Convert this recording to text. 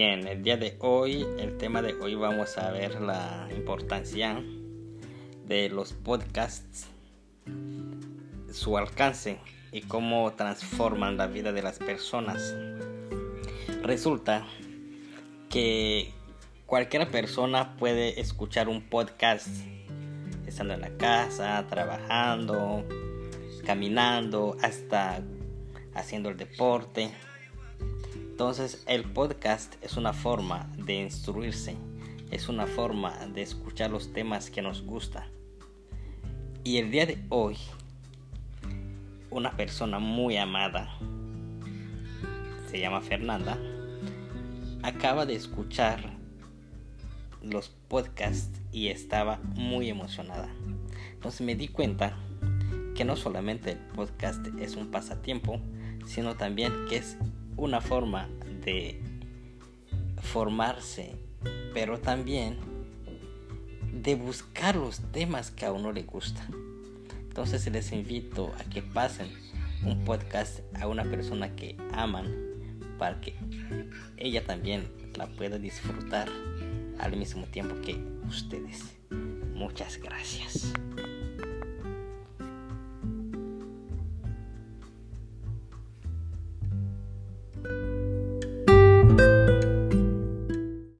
en el día de hoy, el tema de hoy vamos a ver la importancia de los podcasts, su alcance y cómo transforman la vida de las personas. Resulta que cualquier persona puede escuchar un podcast estando en la casa, trabajando, caminando, hasta haciendo el deporte entonces el podcast es una forma de instruirse, es una forma de escuchar los temas que nos gustan. Y el día de hoy, una persona muy amada, se llama Fernanda, acaba de escuchar los podcasts y estaba muy emocionada. Entonces me di cuenta que no solamente el podcast es un pasatiempo, sino también que es una forma de formarse, pero también de buscar los temas que a uno le gustan. Entonces les invito a que pasen un podcast a una persona que aman para que ella también la pueda disfrutar al mismo tiempo que ustedes. Muchas gracias.